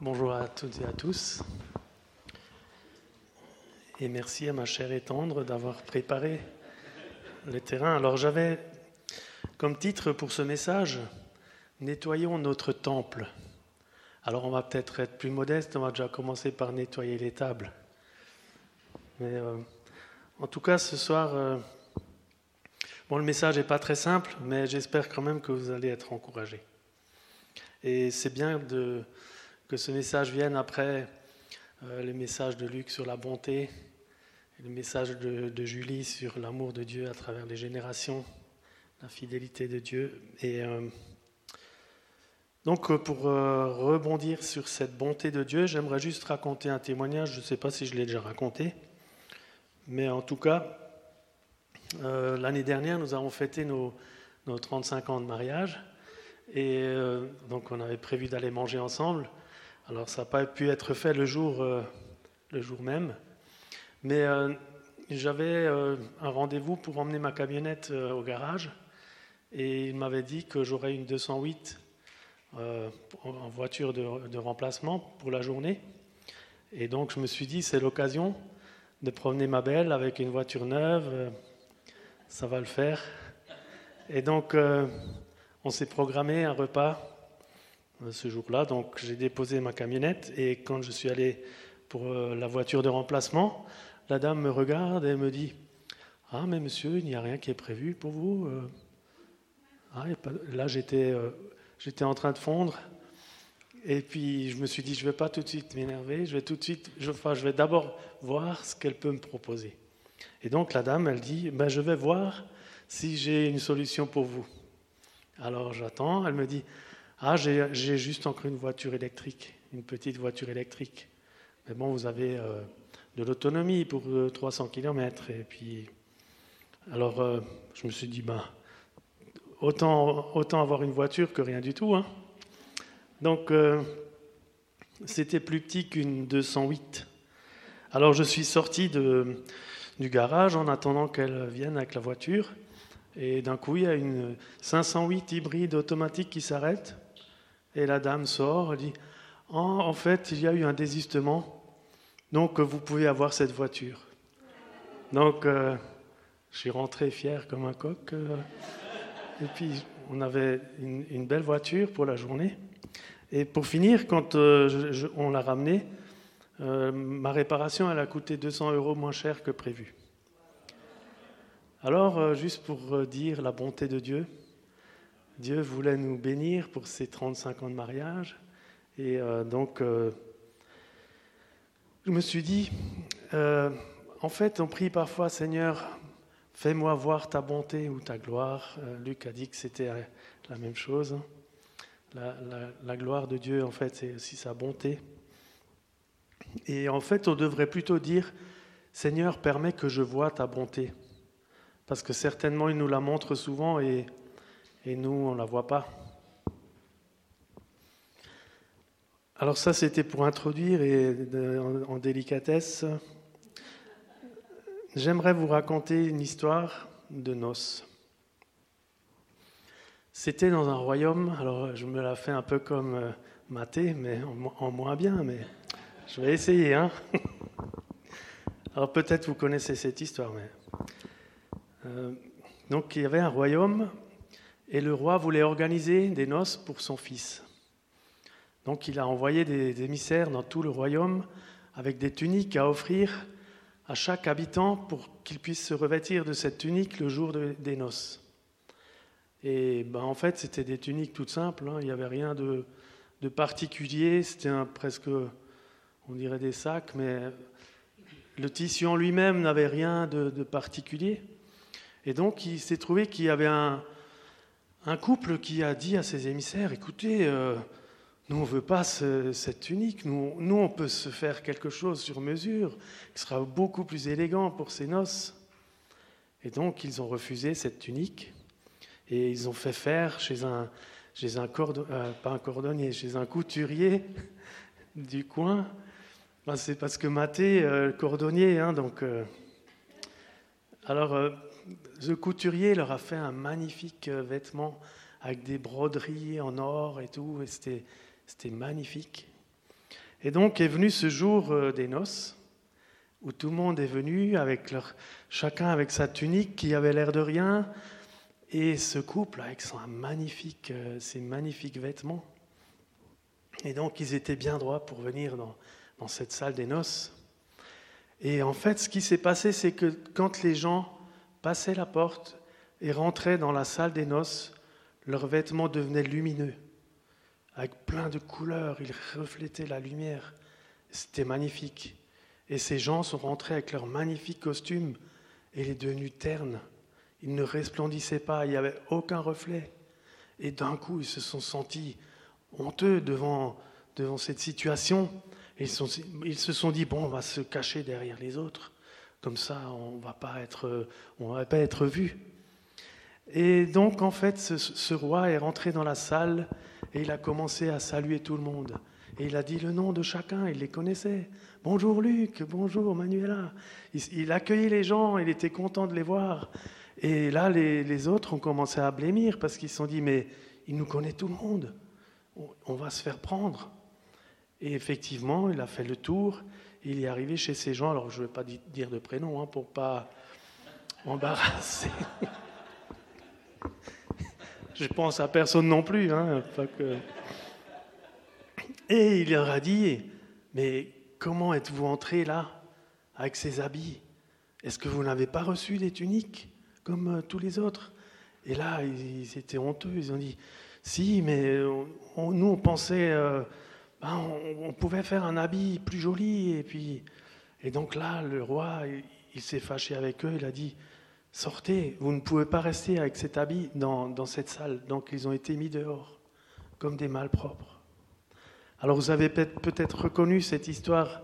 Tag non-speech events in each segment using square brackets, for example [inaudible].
Bonjour à toutes et à tous. Et merci à ma chère et tendre d'avoir préparé le terrain. Alors j'avais comme titre pour ce message Nettoyons notre temple. Alors on va peut-être être plus modeste, on va déjà commencer par nettoyer les tables. Mais euh, en tout cas, ce soir, euh, bon, le message n'est pas très simple, mais j'espère quand même que vous allez être encouragés. Et c'est bien de, que ce message vienne après euh, le message de Luc sur la bonté, le message de, Julie sur l'amour de Dieu à travers les générations, la fidélité de Dieu. Et donc, euh, pour euh, rebondir sur cette bonté de Dieu, j'aimerais juste raconter un témoignage. Je ne sais pas si je l'ai déjà raconté, mais en tout cas, euh, l'année dernière, nous avons fêté nos, 35 ans de mariage. Et donc, on avait prévu d'aller manger ensemble. Alors, ça n'a pas pu être fait le jour, le jour même. Mais j'avais un rendez-vous pour emmener ma camionnette au garage. Et il m'avait dit que j'aurais une 208 euh, en voiture de, remplacement pour la journée. Et donc je me suis dit, c'est l'occasion de promener ma belle avec une voiture neuve, euh, ça va le faire. Et donc euh, on s'est programmé un repas ce jour-là, donc j'ai déposé ma camionnette et quand je suis allé pour la voiture de remplacement, la dame me regarde et me dit Ah, mais monsieur, il n'y a rien qui est prévu pour vous ah, Là, j'étais j'étais en train de fondre. Et puis je me suis dit, je ne vais pas tout de suite m'énerver, je vais tout de suite, je, je vais d'abord voir ce qu'elle peut me proposer. Et donc la dame, elle dit, ben, je vais voir si j'ai une solution pour vous. Alors j'attends, elle me dit, ah, j'ai juste encore une voiture électrique, une petite voiture électrique. Mais bon, vous avez euh, de l'autonomie pour 300 euh, km. Et puis, alors euh, je me suis dit, ben, autant, avoir une voiture que rien du tout. Hein. Donc, c'était plus petit qu'une 208. Alors, je suis sorti du garage en attendant qu'elle vienne avec la voiture. Et d'un coup, il y a une 508 hybride automatique qui s'arrête. Et la dame sort, elle dit oh, En fait, il y a eu un désistement, donc vous pouvez avoir cette voiture. Donc, euh, je suis rentré fier comme un coq. Euh, et puis, on avait une, belle voiture pour la journée. Et pour finir, quand euh, on l'a ramenée, euh, ma réparation, elle a coûté 200 euros moins cher que prévu. Alors, juste pour dire la bonté de Dieu, Dieu voulait nous bénir pour ces 35 ans de mariage. Et donc, je me suis dit, en fait, on prie parfois, Seigneur, Fais-moi voir ta bonté ou ta gloire. Euh, Luc a dit que c'était euh, la même chose. La, gloire de Dieu, en fait, c'est aussi sa bonté. Et en fait, on devrait plutôt dire, Seigneur, permets que je vois ta bonté. Parce que certainement, il nous la montre souvent et, et nous, on ne la voit pas. Alors ça, c'était pour introduire et en délicatesse J'aimerais vous raconter une histoire de noces. C'était dans un royaume, alors je me la fais un peu comme euh, Mathé, mais en, moins bien, mais je vais essayer. Hein [laughs] alors peut-être vous connaissez cette histoire, mais... Euh, donc il y avait un royaume et le roi voulait organiser des noces pour son fils. Donc il a envoyé des émissaires dans tout le royaume avec des tuniques à offrir à chaque habitant pour qu'il puisse se revêtir de cette tunique le jour des noces. Et ben, en fait, c'était des tuniques toutes simples, hein. il n'y avait rien de, particulier, c'était presque, on dirait des sacs, mais le tissu en lui-même n'avait rien de, particulier. Et donc, il s'est trouvé qu'il y avait un, couple qui a dit à ses émissaires, écoutez, euh, nous, on ne veut pas cette tunique. Nous, nous, on peut se faire quelque chose sur mesure qui sera beaucoup plus élégant pour ces noces. Et donc, ils ont refusé cette tunique et ils ont fait faire chez un, chez un euh, pas un cordonnier, chez un couturier [laughs] du coin. c'est parce que Mathé, euh, cordonnier, hein, donc. Euh, alors, ce couturier leur a fait un magnifique vêtement avec des broderies en or et tout, et c'était c'était magnifique. Et donc est venu ce jour euh, des noces, où tout le monde est venu, avec leur, chacun avec sa tunique qui avait l'air de rien, et ce couple avec son magnifique, euh, ses magnifiques vêtements. Et donc ils étaient bien droits pour venir dans, dans cette salle des noces. Et en fait, ce qui s'est passé, c'est que quand les gens passaient la porte et rentraient dans la salle des noces, leurs vêtements devenaient lumineux, avec plein de couleurs, ils reflétaient la lumière. C'était magnifique. Et ces gens sont rentrés avec leurs magnifiques costumes et il est devenu terne. Ils ne resplendissaient pas, il n'y avait aucun reflet. Et d'un coup, ils se sont sentis honteux devant, cette situation. Ils, ils, se sont dit, bon, on va se cacher derrière les autres. Comme ça, on va pas être, on va pas être vu. Et donc, en fait, ce, roi est rentré dans la salle et il a commencé à saluer tout le monde. Et il a dit le nom de chacun, il les connaissait. Bonjour Luc, bonjour Manuela. Il, il accueillait les gens, il était content de les voir. Et là, les, les autres ont commencé à blêmir parce qu'ils se sont dit, mais il nous connaît tout le monde, on, on va se faire prendre. Et effectivement, il a fait le tour, il est arrivé chez ces gens, alors je ne vais pas dire de prénom hein, pour ne pas embarrasser. [laughs] je pense à personne non plus. Hein. Et il leur a dit, mais comment êtes-vous entré là avec ces habits? Est-ce que vous n'avez pas reçu des tuniques comme euh, tous les autres? Et là, ils, ils, étaient honteux, ils ont dit, si, mais on, nous, on pensait, euh, ben, on, pouvait faire un habit plus joli. Et, puis, et donc là, le roi, il, s'est fâché avec eux, il a dit, sortez, vous ne pouvez pas rester avec cet habit dans, cette salle. Donc ils ont été mis dehors, comme des malpropres. Alors vous avez peut-être reconnu cette histoire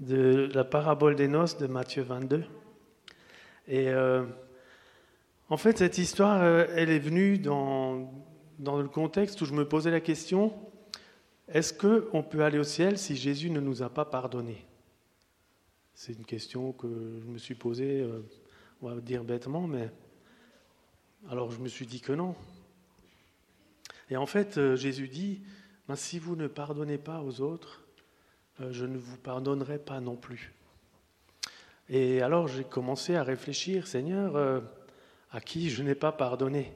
de la parabole des noces de Matthieu 22. Et euh, en fait, cette histoire, euh, elle est venue dans le contexte où je me posais la question, est-ce qu'on peut aller au ciel si Jésus ne nous a pas pardonné C'est une question que je me suis posée, euh, on va dire bêtement, mais alors je me suis dit que non. Et en fait, Jésus dit, ben, si vous ne pardonnez pas aux autres, euh, je ne vous pardonnerai pas non plus. Et alors j'ai commencé à réfléchir, Seigneur, euh, à qui je n'ai pas pardonné?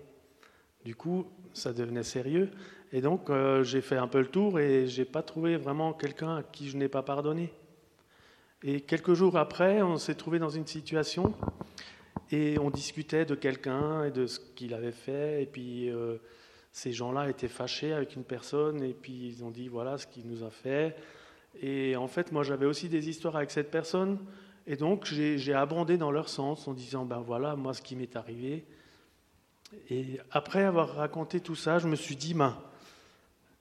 Du coup, ça devenait sérieux. Et donc euh, j'ai fait un peu le tour et j'ai pas trouvé vraiment quelqu'un à qui je n'ai pas pardonné. Et quelques jours après, on s'est trouvé dans une situation et on discutait de quelqu'un et de ce qu'il avait fait. Et puis euh, ces gens-là étaient fâchés avec une personne et puis ils ont dit voilà ce qu'il nous a fait. Et en fait, moi j'avais aussi des histoires avec cette personne et donc j'ai abondé dans leur sens en disant ben voilà moi ce qui m'est arrivé. Et après avoir raconté tout ça, je me suis dit ben,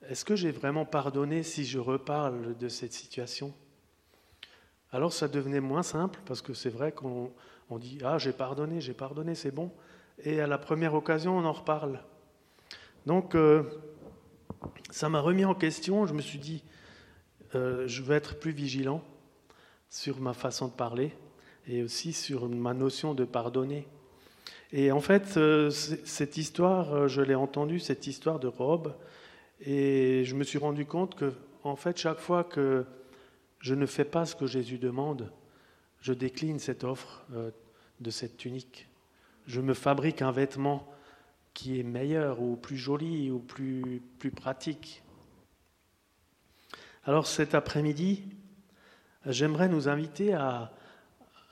est-ce que j'ai vraiment pardonné si je reparle de cette situation? Alors ça devenait moins simple parce que c'est vrai qu'on on dit ah j'ai pardonné, j'ai pardonné, c'est bon. Et à la première occasion, on en reparle. Donc, euh, ça m'a remis en question. Je me suis dit, euh, je vais être plus vigilant sur ma façon de parler et aussi sur ma notion de pardonner. Et en fait, euh, cette histoire, je l'ai entendue, cette histoire de robe, et je me suis rendu compte que, en fait, chaque fois que je ne fais pas ce que Jésus demande, je décline cette offre de cette tunique. Je me fabrique un vêtement qui est meilleur ou plus joli ou plus, plus pratique. Alors cet après-midi, j'aimerais nous inviter à,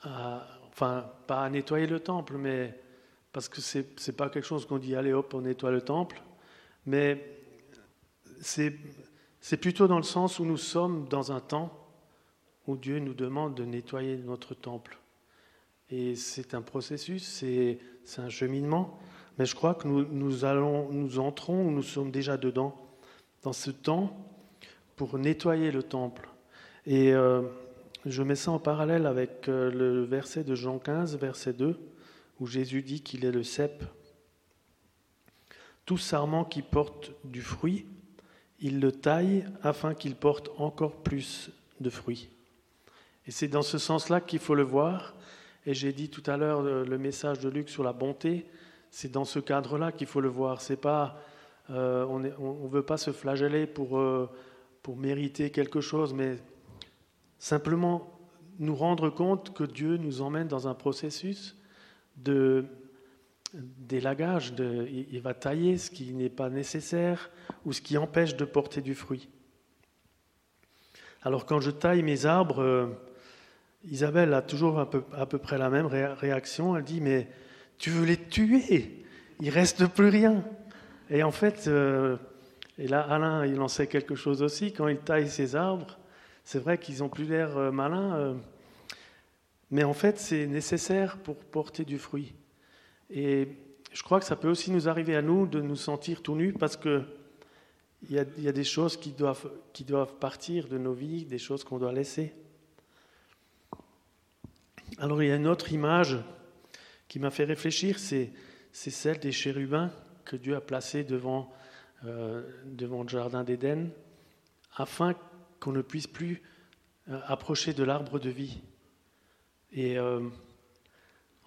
à, enfin, pas à nettoyer le temple, mais parce que ce n'est pas quelque chose qu'on dit, allez hop, on nettoie le temple, mais c'est plutôt dans le sens où nous sommes dans un temps où Dieu nous demande de nettoyer notre temple. Et c'est un processus, c'est un cheminement. Mais je crois que nous, nous, allons, nous entrons, ou nous sommes déjà dedans, dans ce temps pour nettoyer le temple. Et euh, je mets ça en parallèle avec euh, le verset de Jean 15, verset 2, où Jésus dit qu'il est le cep. Tout sarment qui porte du fruit, il le taille afin qu'il porte encore plus de fruits. Et c'est dans ce sens-là qu'il faut le voir. Et j'ai dit tout à l'heure euh, le message de Luc sur la bonté c'est dans ce cadre-là qu'il faut le voir. C'est pas, euh, on ne veut pas se flageller pour, euh, pour mériter quelque chose, mais simplement nous rendre compte que Dieu nous emmène dans un processus de d'élagage, de, il va tailler ce qui n'est pas nécessaire ou ce qui empêche de porter du fruit. Alors quand je taille mes arbres, euh, Isabelle a toujours à peu près la même réaction. Elle dit, mais tu veux les tuer, il reste plus rien. Et en fait, euh, et là Alain, il en sait quelque chose aussi, quand il taille ses arbres, c'est vrai qu'ils ont plus l'air euh, malins, mais en fait c'est nécessaire pour porter du fruit. Et je crois que ça peut aussi nous arriver à nous de nous sentir tout nus parce que il y, a, des choses qui doivent, qui doivent partir de nos vies, des choses qu'on doit laisser. Alors il y a une autre image qui m'a fait réfléchir, c'est, c'est celle des chérubins que Dieu a placés devant, euh, devant le jardin d'Éden, afin qu'on ne puisse plus euh, approcher de l'arbre de vie. Et euh,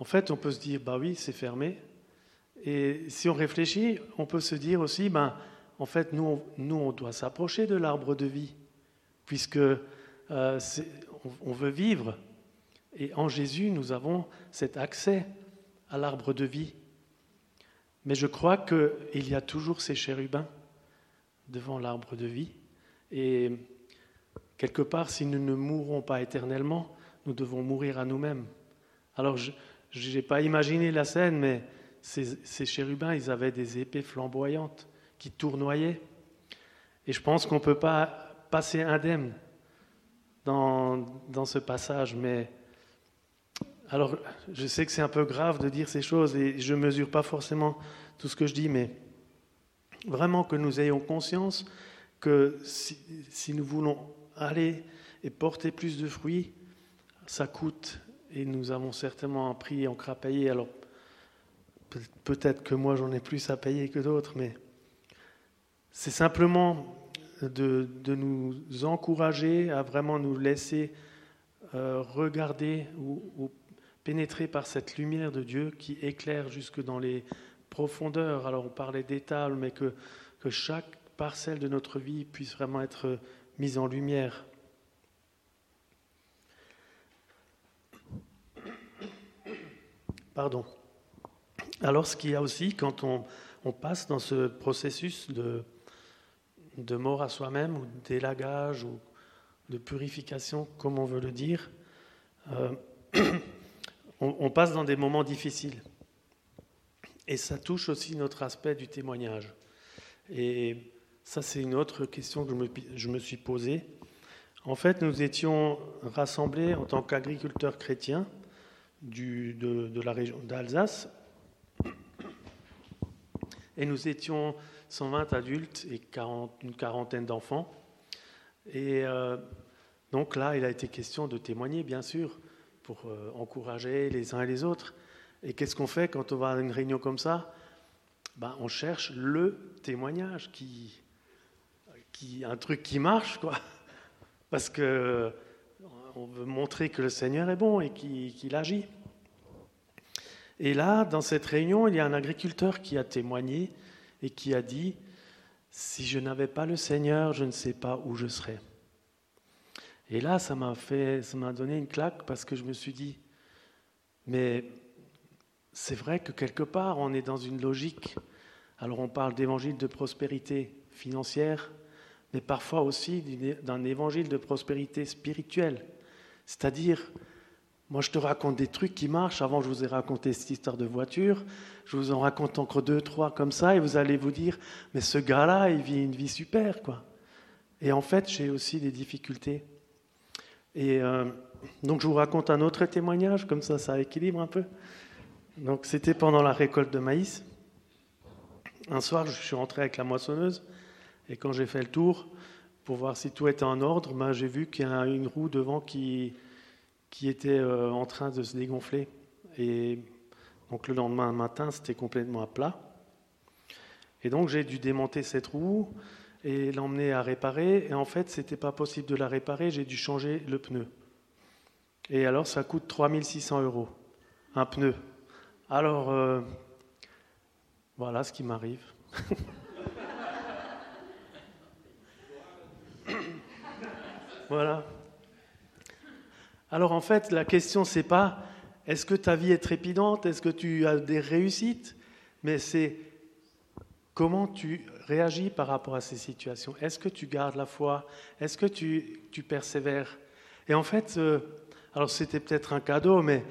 en fait, on peut se dire, bah oui, c'est fermé. Et si on réfléchit, on peut se dire aussi, ben, en fait, nous, on, nous, on doit s'approcher de l'arbre de vie, puisque euh, on, veut vivre. Et en Jésus, nous avons cet accès à l'arbre de vie. Mais je crois qu'il y a toujours ces chérubins devant l'arbre de vie. Et quelque part, si nous ne mourrons pas éternellement, nous devons mourir à nous-mêmes. Alors, je, je n'ai pas imaginé la scène, mais ces, chérubins, ils avaient des épées flamboyantes qui tournoyaient. Et je pense qu'on ne peut pas passer indemne dans, dans ce passage, mais alors je sais que c'est un peu grave de dire ces choses et je ne mesure pas forcément tout ce que je dis, mais vraiment que nous ayons conscience que si, si nous voulons aller et porter plus de fruits, ça coûte et nous avons certainement un prix encore à. Alors peut-être que moi j'en ai plus à payer que d'autres, mais c'est simplement de, nous encourager à vraiment nous laisser euh, regarder ou, pénétrer par cette lumière de Dieu qui éclaire jusque dans les profondeurs. Alors on parlait d'étal, mais que chaque parcelle de notre vie puisse vraiment être mise en lumière. Pardon. Alors, ce qu'il y a aussi, quand on, passe dans ce processus de, mort à soi-même, ou d'élagage, ou de purification, comme on veut le dire, euh, [clears throat] on, passe dans des moments difficiles. Et ça touche aussi notre aspect du témoignage. Et ça, c'est une autre question que je me suis posée. En fait, nous étions rassemblés en tant qu'agriculteurs chrétiens de, la région d'Alsace. Et nous étions 120 adultes et une quarantaine d'enfants. Et euh, donc là, il a été question de témoigner, bien sûr, pour euh, encourager les uns et les autres. Et qu'est-ce qu'on fait quand on va à une réunion comme ça? Ben, On cherche le témoignage, qui, qui, un truc qui marche, quoi. Parce que on veut montrer que le Seigneur est bon et qu'il agit. Et là, dans cette réunion, il y a un agriculteur qui a témoigné et qui a dit, si je n'avais pas le Seigneur, je ne sais pas où je serais. Et là, ça m'a ça m'a donné une claque parce que je me suis dit, mais c'est vrai que quelque part, on est dans une logique. Alors, on parle d'évangile de prospérité financière, mais parfois aussi d'un évangile de prospérité spirituelle. C'est-à-dire, moi je te raconte des trucs qui marchent. Avant, je vous ai raconté cette histoire de voiture. Je vous en raconte encore deux, trois comme ça, et vous allez vous dire, mais ce gars-là, il vit une vie super, quoi. Et en fait, j'ai aussi des difficultés. Et euh, donc, je vous raconte un autre témoignage, comme ça, ça équilibre un peu. Donc, c'était pendant la récolte de maïs. Un soir, je suis rentré avec la moissonneuse, et quand j'ai fait le tour, pour voir si tout était en ordre, ben, j'ai vu qu'il y a une roue devant qui, était euh, en train de se dégonfler. Et donc le lendemain matin, c'était complètement à plat. Et donc j'ai dû démonter cette roue et l'emmener à réparer. Et en fait, ce n'était pas possible de la réparer, j'ai dû changer le pneu. Et alors, ça coûte 3600 euros, un pneu. Alors, euh, voilà ce qui m'arrive. [laughs] Voilà. Alors en fait, la question, c'est pas est-ce que ta vie est trépidante, est-ce que tu as des réussites, mais c'est comment tu réagis par rapport à ces situations? Est-ce que tu gardes la foi? Est-ce que tu, persévères? Et en fait, euh, alors c'était peut-être un cadeau, mais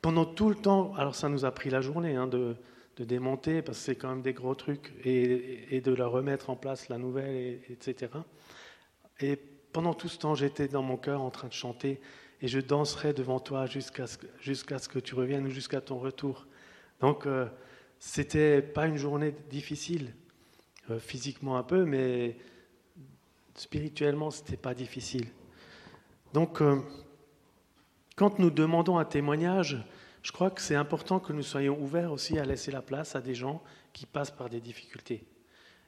pendant tout le temps, alors ça nous a pris la journée hein, de, de, démonter, parce que c'est quand même des gros trucs, et, et, de la remettre en place, la nouvelle, etc. Et pendant tout ce temps, j'étais dans mon cœur en train de chanter et je danserai devant toi jusqu'à ce, que tu reviennes ou jusqu'à ton retour. Donc, euh, c'était pas une journée difficile, euh, physiquement un peu, mais spirituellement, c'était pas difficile. Donc, euh, quand nous demandons un témoignage, je crois que c'est important que nous soyons ouverts aussi à laisser la place à des gens qui passent par des difficultés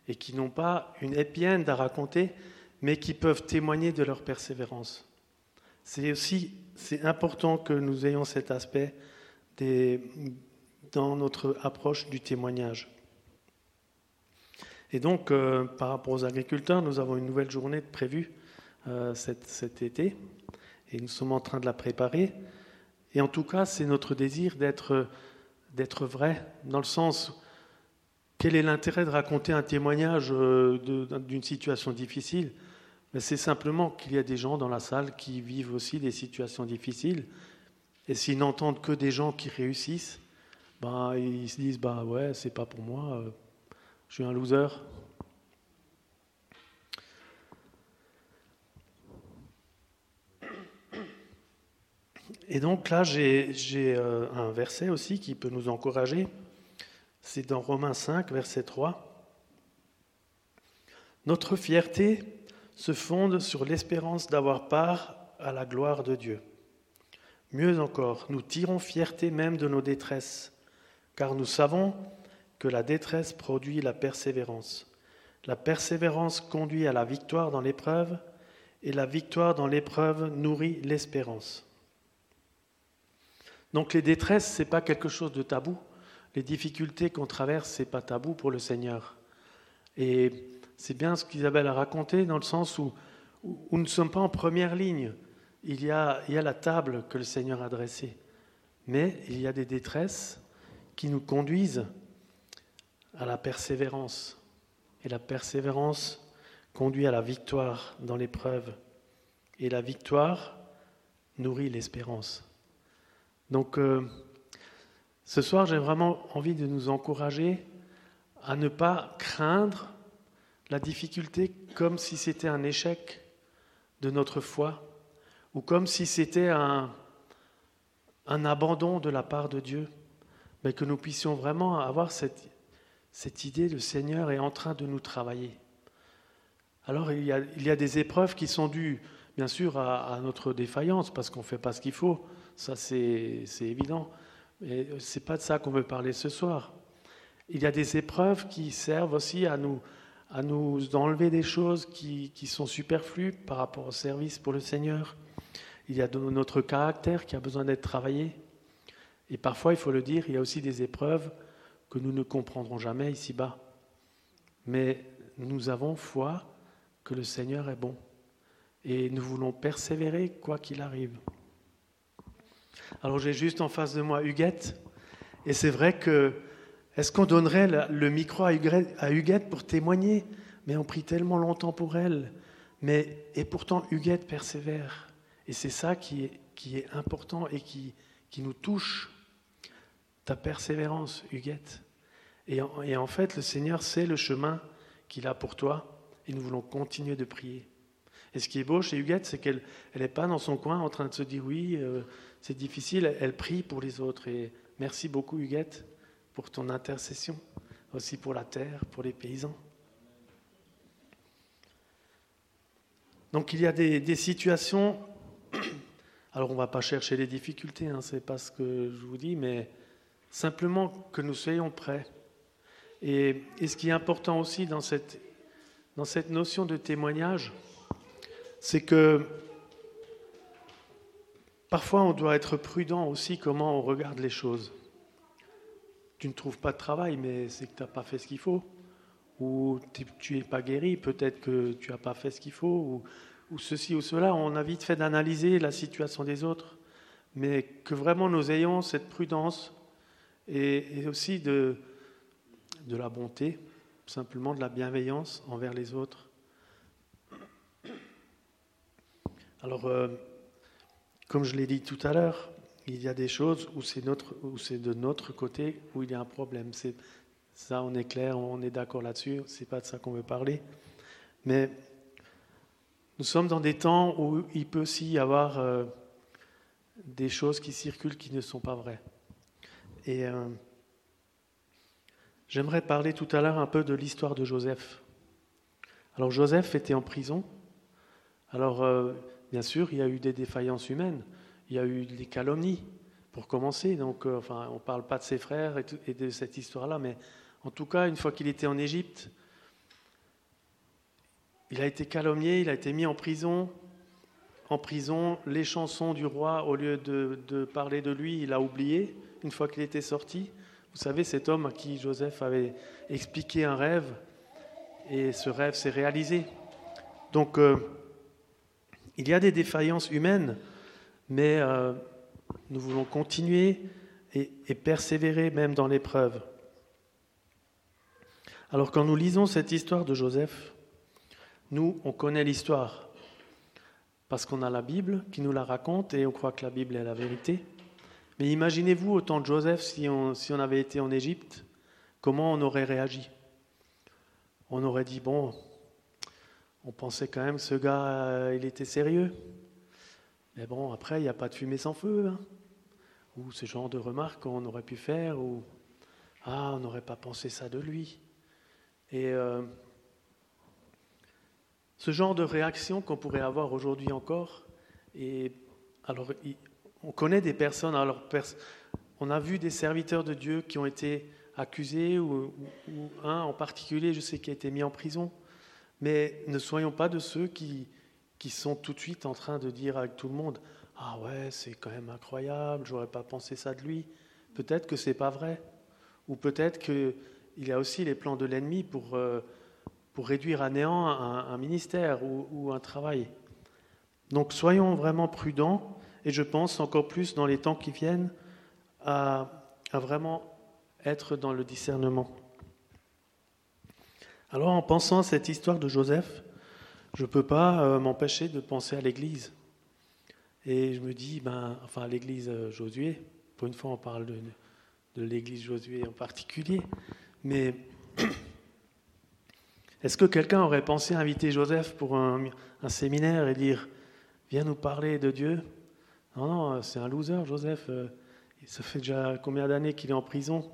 et qui n'ont pas une épienne à raconter, mais qui peuvent témoigner de leur persévérance. C'est aussi c'est important que nous ayons cet aspect dans notre approche du témoignage. Et donc, euh, par rapport aux agriculteurs, nous avons une nouvelle journée prévue euh, cet, cet, été, et nous sommes en train de la préparer. Et en tout cas, c'est notre désir d'être, d'être vrai, dans le sens, quel est l'intérêt de raconter un témoignage euh, d'une situation difficile? C'est simplement qu'il y a des gens dans la salle qui vivent aussi des situations difficiles. Et s'ils n'entendent que des gens qui réussissent, ben, ils se disent bah ouais, c'est pas pour moi, euh, je suis un loser. Et donc là, j'ai euh, un verset aussi qui peut nous encourager. C'est dans Romains 5, verset 3. Notre fierté se fonde sur l'espérance d'avoir part à la gloire de Dieu. Mieux encore, nous tirons fierté même de nos détresses, car nous savons que la détresse produit la persévérance. La persévérance conduit à la victoire dans l'épreuve, et la victoire dans l'épreuve nourrit l'espérance. Donc les détresses, ce n'est pas quelque chose de tabou. Les difficultés qu'on traverse, ce n'est pas tabou pour le Seigneur. Et c'est bien ce qu'Isabelle a raconté dans le sens où, nous ne sommes pas en première ligne. Il y, a, il y a la table que le Seigneur a dressée. Mais il y a des détresses qui nous conduisent à la persévérance. Et la persévérance conduit à la victoire dans l'épreuve. Et la victoire nourrit l'espérance. Donc, euh, ce soir, j'ai vraiment envie de nous encourager à ne pas craindre la difficulté comme si c'était un échec de notre foi ou comme si c'était un, abandon de la part de Dieu, mais que nous puissions vraiment avoir cette, idée, le Seigneur est en train de nous travailler. Alors il y a, il y a des épreuves qui sont dues, bien sûr, à, à notre défaillance, parce qu'on ne fait pas ce qu'il faut, ça c'est évident, mais ce n'est pas de ça qu'on veut parler ce soir. Il y a des épreuves qui servent aussi à nous, à nous enlever des choses qui, qui, sont superflues par rapport au service pour le Seigneur. Il y a notre caractère qui a besoin d'être travaillé. Et parfois, il faut le dire, il y a aussi des épreuves que nous ne comprendrons jamais ici-bas. Mais nous avons foi que le Seigneur est bon. Et nous voulons persévérer quoi qu'il arrive. Alors j'ai juste en face de moi Huguette. Et c'est vrai que est-ce qu'on donnerait le micro à Huguette pour témoigner? Mais on prie tellement longtemps pour elle. Mais, et pourtant, Huguette persévère. Et c'est ça qui est, important et qui, nous touche. Ta persévérance, Huguette. Et en, et en fait, le Seigneur sait le chemin qu'il a pour toi. Et nous voulons continuer de prier. Et ce qui est beau chez Huguette, c'est qu'elle n'est pas dans son coin en train de se dire oui, euh, c'est difficile. Elle, elle prie pour les autres. Et merci beaucoup, Huguette pour ton intercession, aussi pour la terre, pour les paysans. Donc il y a des, situations, [coughs] alors on ne va pas chercher les difficultés, hein, ce n'est pas ce que je vous dis, mais simplement que nous soyons prêts. Et, et ce qui est important aussi dans cette, dans cette notion de témoignage, c'est que parfois on doit être prudent aussi comment on regarde les choses tu ne trouves pas de travail, mais c'est que tu n'as pas fait ce qu'il faut. Ou tu n'es pas guéri, peut-être que tu n'as pas fait ce qu'il faut. Ou, ceci ou cela, on a vite fait d'analyser la situation des autres, mais que vraiment nous ayons cette prudence et, aussi de, de la bonté, simplement de la bienveillance envers les autres. Alors, euh, comme je l'ai dit tout à l'heure, il y a des choses où c'est de notre côté où il y a un problème. Ça, on est clair, on est d'accord là-dessus. C'est pas de ça qu'on veut parler, mais nous sommes dans des temps où il peut aussi y avoir euh, des choses qui circulent qui ne sont pas vraies. Et euh, j'aimerais parler tout à l'heure un peu de l'histoire de Joseph. Alors Joseph était en prison. Alors euh, bien sûr, il y a eu des défaillances humaines. Il y a eu des calomnies pour commencer. Donc, enfin, on ne parle pas de ses frères et de cette histoire-là, mais en tout cas, une fois qu'il était en Égypte, il a été calomnié, il a été mis en prison. En prison, les chansons du roi, au lieu de, parler de lui, il a oublié une fois qu'il était sorti. Vous savez, cet homme à qui Joseph avait expliqué un rêve, et ce rêve s'est réalisé. Donc, euh, il y a des défaillances humaines, mais euh, nous voulons continuer et, persévérer même dans l'épreuve. Alors, quand nous lisons cette histoire de Joseph, nous, on connaît l'histoire parce qu'on a la Bible qui nous la raconte et on croit que la Bible est la vérité. Mais imaginez-vous au temps de Joseph, si on, si on avait été en Égypte, comment on aurait réagi? On aurait dit, bon, on pensait quand même que ce gars, euh, il était sérieux. Mais bon, après, il n'y a pas de fumée sans feu. Hein. ou ce genre de remarques qu'on aurait pu faire, ou Ah, on n'aurait pas pensé ça de lui. Et euh, ce genre de réaction qu'on pourrait avoir aujourd'hui encore, et alors on connaît des personnes, alors on a vu des serviteurs de Dieu qui ont été accusés, ou, un en particulier, je sais, qui a été mis en prison, mais ne soyons pas de ceux qui, qui sont tout de suite en train de dire avec tout le monde Ah ouais, c'est quand même incroyable, j'aurais pas pensé ça de lui. Peut-être que c'est pas vrai, ou peut-être qu'il y a aussi les plans de l'ennemi pour. Euh, pour réduire à néant un, ministère ou, un travail. Donc soyons vraiment prudents, et je pense encore plus dans les temps qui viennent, à, vraiment être dans le discernement. Alors en pensant à cette histoire de Joseph, je ne peux pas euh, m'empêcher de penser à l'Église. Et je me dis, ben, enfin l'Église euh, Josué, pour une fois on parle de, l'Église Josué en particulier, mais [clears throat] Est-ce que quelqu'un aurait pensé inviter Joseph pour un, séminaire et dire Viens nous parler de Dieu? Non, non, c'est un loser, Joseph. Euh, ça fait déjà combien d'années qu'il est en prison?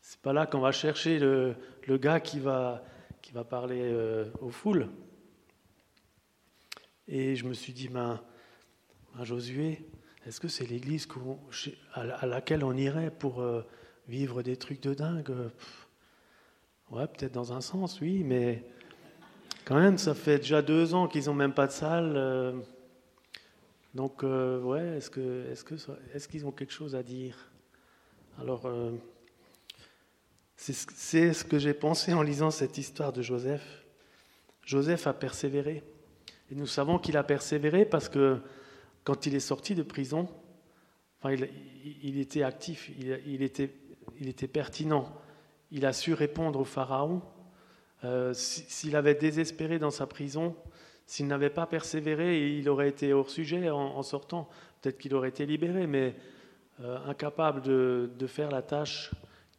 C'est pas là qu'on va chercher le, gars qui va, qui va parler euh, aux foules. Et je me suis dit ben, ben Josué, est-ce que c'est l'église à laquelle on irait pour euh, vivre des trucs de dingue? Ouais, peut-être dans un sens, oui, mais quand même, ça fait déjà deux ans qu'ils n'ont même pas de salle. Euh, donc, ouais, est-ce qu'ils ont quelque chose à dire? Alors, c'est ce que j'ai pensé en lisant cette histoire de Joseph. Joseph a persévéré, et nous savons qu'il a persévéré parce que quand il est sorti de prison, enfin, il, était actif, il, il, était, il était pertinent il a su répondre au Pharaon. Euh, s'il avait désespéré dans sa prison, s'il n'avait pas persévéré, il aurait été hors sujet en, sortant. Peut-être qu'il aurait été libéré, mais euh, incapable de, faire la tâche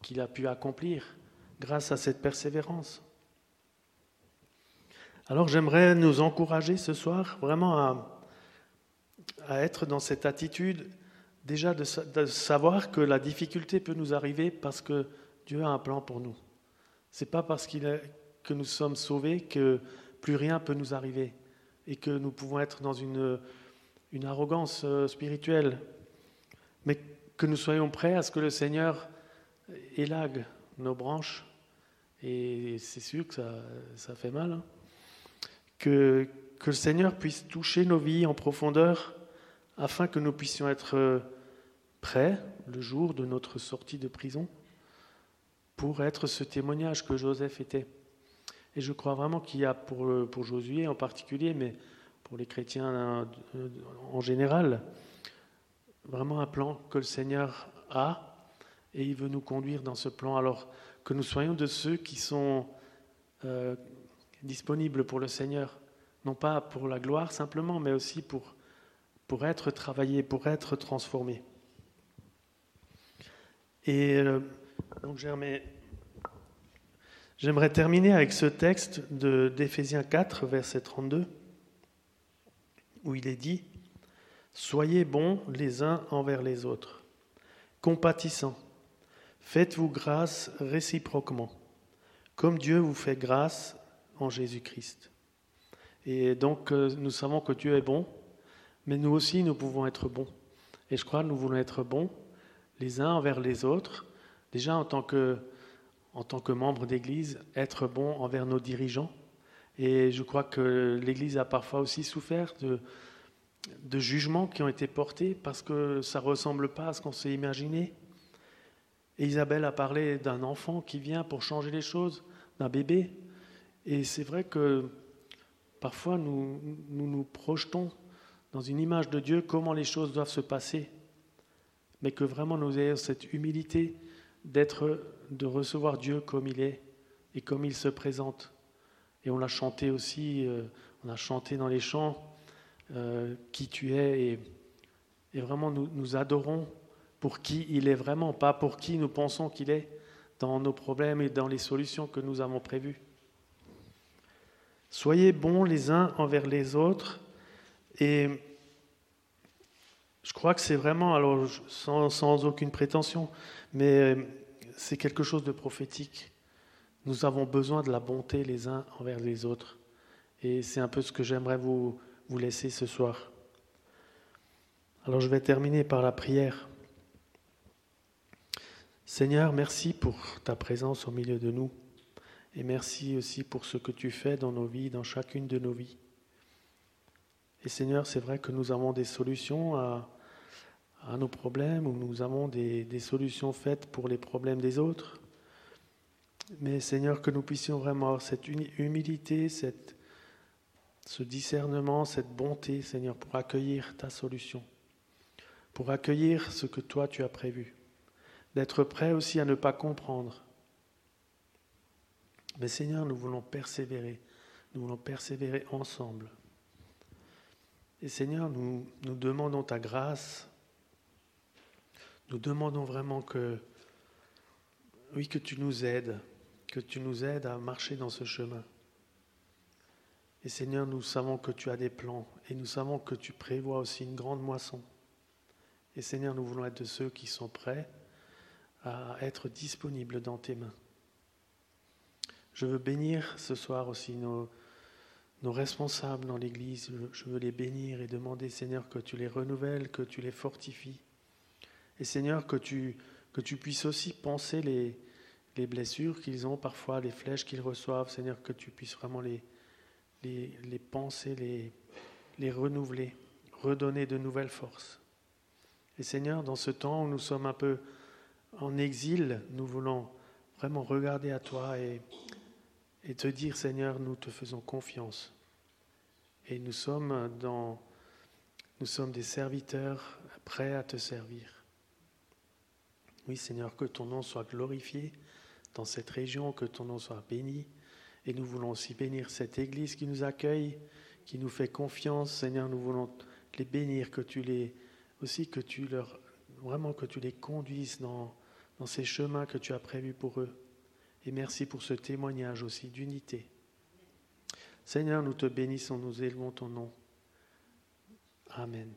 qu'il a pu accomplir grâce à cette persévérance. Alors j'aimerais nous encourager ce soir vraiment à, être dans cette attitude déjà de, savoir que la difficulté peut nous arriver parce que Dieu a un plan pour nous. Ce n'est pas parce qu'il que nous sommes sauvés que plus rien peut nous arriver et que nous pouvons être dans une, une arrogance euh, spirituelle, mais que nous soyons prêts à ce que le Seigneur élague nos branches. Et c'est sûr que ça, ça fait mal. Hein. Que, que le Seigneur puisse toucher nos vies en profondeur afin que nous puissions être prêts le jour de notre sortie de prison pour être ce témoignage que Joseph était. Et je crois vraiment qu'il y a pour, pour Josué en particulier, mais pour les chrétiens euh, en général, vraiment un plan que le Seigneur a et il veut nous conduire dans ce plan. Alors que nous soyons de ceux qui sont euh, disponibles pour le Seigneur, non pas pour la gloire simplement, mais aussi pour, pour être travaillés, pour être transformés. Et euh, donc j'aimerais terminer avec ce texte d'Éphésiens 4, verset 32, où il est dit, Soyez bons les uns envers les autres, compatissants Faites-vous grâce réciproquement, comme Dieu vous fait grâce en Jésus-Christ. Et donc, euh, nous savons que Dieu est bon, mais nous aussi, nous pouvons être bons. Et je crois que nous voulons être bons les uns envers les autres. Déjà, en tant que, en tant que membre d'Église, être bon envers nos dirigeants. Et je crois que l'Église a parfois aussi souffert de, de jugements qui ont été portés parce que ça ne ressemble pas à ce qu'on s'est imaginé. Isabelle a parlé d'un enfant qui vient pour changer les choses, d'un bébé. Et c'est vrai que parfois nous, nous, projetons dans une image de Dieu comment les choses doivent se passer, mais que vraiment nous ayons cette humilité d'être, de recevoir Dieu comme il est et comme il se présente. Et on l'a chanté aussi, euh, on a chanté dans les chants euh, qui tu es, et, et vraiment nous, nous adorons pour qui il est vraiment, pas pour qui nous pensons qu'il est dans nos problèmes et dans les solutions que nous avons prévues. Soyez bons les uns envers les autres et je crois que c'est vraiment, alors sans, aucune prétention, mais c'est quelque chose de prophétique. Nous avons besoin de la bonté les uns envers les autres. Et c'est un peu ce que j'aimerais vous, vous laisser ce soir. Alors je vais terminer par la prière. Seigneur, merci pour ta présence au milieu de nous et merci aussi pour ce que tu fais dans nos vies, dans chacune de nos vies. Et Seigneur, c'est vrai que nous avons des solutions à, nos problèmes ou nous avons des, solutions faites pour les problèmes des autres. Mais Seigneur, que nous puissions vraiment avoir cette humilité, ce discernement, cette bonté, Seigneur, pour accueillir ta solution, pour accueillir ce que toi tu as prévu d'être prêt aussi à ne pas comprendre. Mais Seigneur, nous voulons persévérer, nous voulons persévérer ensemble. Et Seigneur, nous, demandons ta grâce, nous demandons vraiment que, oui, que tu nous aides, que tu nous aides à marcher dans ce chemin. Et Seigneur, nous savons que tu as des plans et nous savons que tu prévois aussi une grande moisson. Et Seigneur, nous voulons être de ceux qui sont prêts à être disponible dans tes mains. Je veux bénir ce soir aussi nos, responsables dans l'Église. Je veux les bénir et demander, Seigneur, que tu les renouvelles, que tu les fortifies. Et Seigneur, que tu, que tu puisses aussi penser les, les blessures qu'ils ont, parfois les flèches qu'ils reçoivent. Seigneur, que tu puisses vraiment les penser, les, les renouveler, redonner de nouvelles forces. Et Seigneur, dans ce temps où nous sommes un peu en exil, nous voulons vraiment regarder à toi et, te dire, Seigneur, nous te faisons confiance. Et nous sommes, nous sommes des serviteurs prêts à te servir. Oui, Seigneur, que ton nom soit glorifié dans cette région, que ton nom soit béni. Et nous voulons aussi bénir cette Église qui nous accueille, qui nous fait confiance. Seigneur, nous voulons les bénir, que tu les aussi que tu leur vraiment que tu les conduises dans dans ces chemins que tu as prévus pour eux. Et merci pour ce témoignage aussi d'unité. Seigneur, nous te bénissons, nous élevons ton nom. Amen.